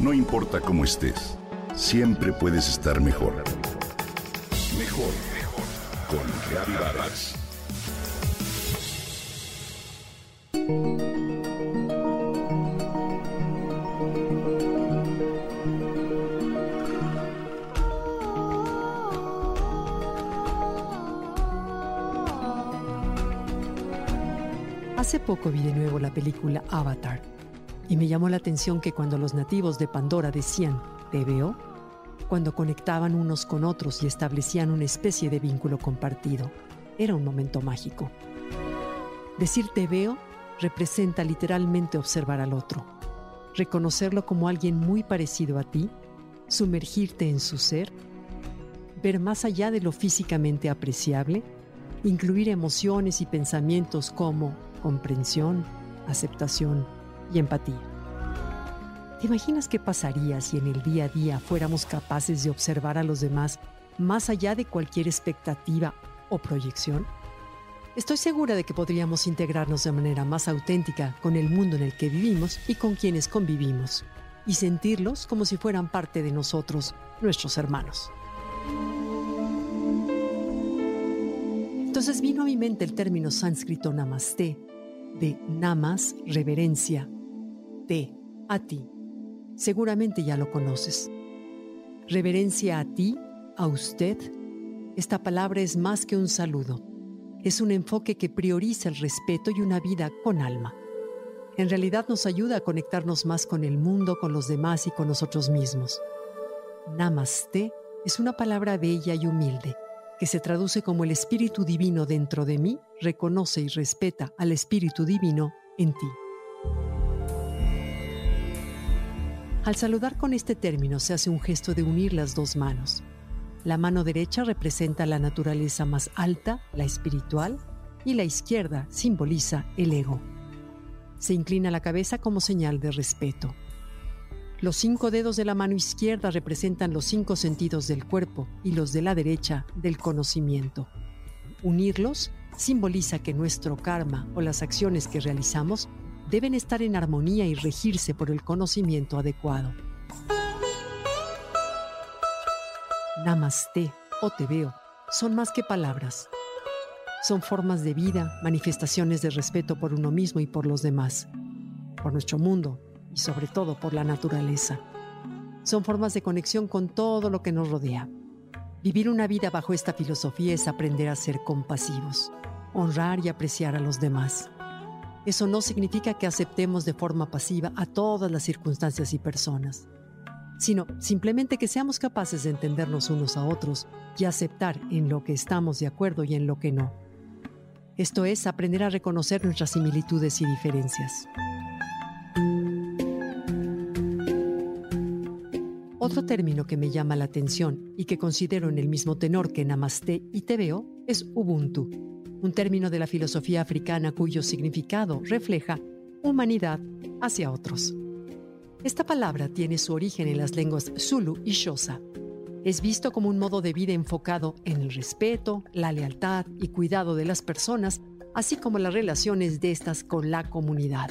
No importa cómo estés, siempre puedes estar mejor. Mejor, mejor. Con Reavivadas. Hace poco vi de nuevo la película Avatar y me llamó la atención que cuando los nativos de Pandora decían, te veo, cuando conectaban unos con otros y establecían una especie de vínculo compartido, era un momento mágico. Decir te veo representa literalmente observar al otro, reconocerlo como alguien muy parecido a ti, sumergirte en su ser, ver más allá de lo físicamente apreciable, incluir emociones y pensamientos como comprensión, aceptación, y empatía. ¿Te imaginas qué pasaría si en el día a día fuéramos capaces de observar a los demás más allá de cualquier expectativa o proyección? Estoy segura de que podríamos integrarnos de manera más auténtica con el mundo en el que vivimos y con quienes convivimos, y sentirlos como si fueran parte de nosotros, nuestros hermanos. Entonces vino a mi mente el término sánscrito namaste, de namas, reverencia, a ti. Seguramente ya lo conoces. Reverencia a ti, a usted. Esta palabra es más que un saludo. Es un enfoque que prioriza el respeto y una vida con alma. En realidad nos ayuda a conectarnos más con el mundo, con los demás y con nosotros mismos. Namaste es una palabra bella y humilde que se traduce como el Espíritu Divino dentro de mí reconoce y respeta al Espíritu Divino en ti. Al saludar con este término se hace un gesto de unir las dos manos. La mano derecha representa la naturaleza más alta, la espiritual, y la izquierda simboliza el ego. Se inclina la cabeza como señal de respeto. Los cinco dedos de la mano izquierda representan los cinco sentidos del cuerpo y los de la derecha del conocimiento. Unirlos simboliza que nuestro karma o las acciones que realizamos deben estar en armonía y regirse por el conocimiento adecuado. Namaste o te veo son más que palabras. Son formas de vida, manifestaciones de respeto por uno mismo y por los demás, por nuestro mundo y sobre todo por la naturaleza. Son formas de conexión con todo lo que nos rodea. Vivir una vida bajo esta filosofía es aprender a ser compasivos, honrar y apreciar a los demás eso no significa que aceptemos de forma pasiva a todas las circunstancias y personas, sino simplemente que seamos capaces de entendernos unos a otros y aceptar en lo que estamos de acuerdo y en lo que no. Esto es aprender a reconocer nuestras similitudes y diferencias. Otro término que me llama la atención y que considero en el mismo tenor que Namaste y Te veo es Ubuntu un término de la filosofía africana cuyo significado refleja humanidad hacia otros. Esta palabra tiene su origen en las lenguas Zulu y Xhosa. Es visto como un modo de vida enfocado en el respeto, la lealtad y cuidado de las personas, así como las relaciones de estas con la comunidad.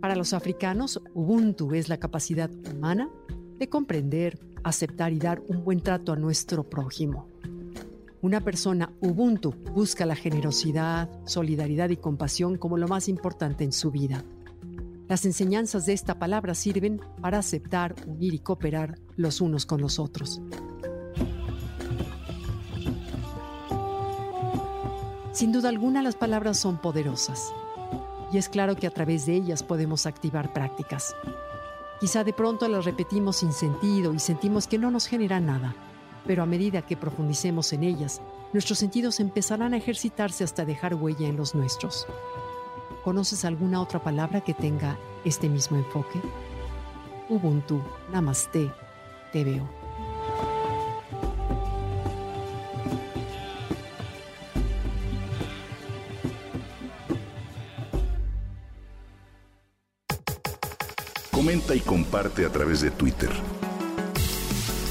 Para los africanos, Ubuntu es la capacidad humana de comprender, aceptar y dar un buen trato a nuestro prójimo. Una persona Ubuntu busca la generosidad, solidaridad y compasión como lo más importante en su vida. Las enseñanzas de esta palabra sirven para aceptar, unir y cooperar los unos con los otros. Sin duda alguna las palabras son poderosas y es claro que a través de ellas podemos activar prácticas. Quizá de pronto las repetimos sin sentido y sentimos que no nos genera nada pero a medida que profundicemos en ellas, nuestros sentidos empezarán a ejercitarse hasta dejar huella en los nuestros. ¿Conoces alguna otra palabra que tenga este mismo enfoque? Ubuntu, Namaste, te veo. Comenta y comparte a través de Twitter.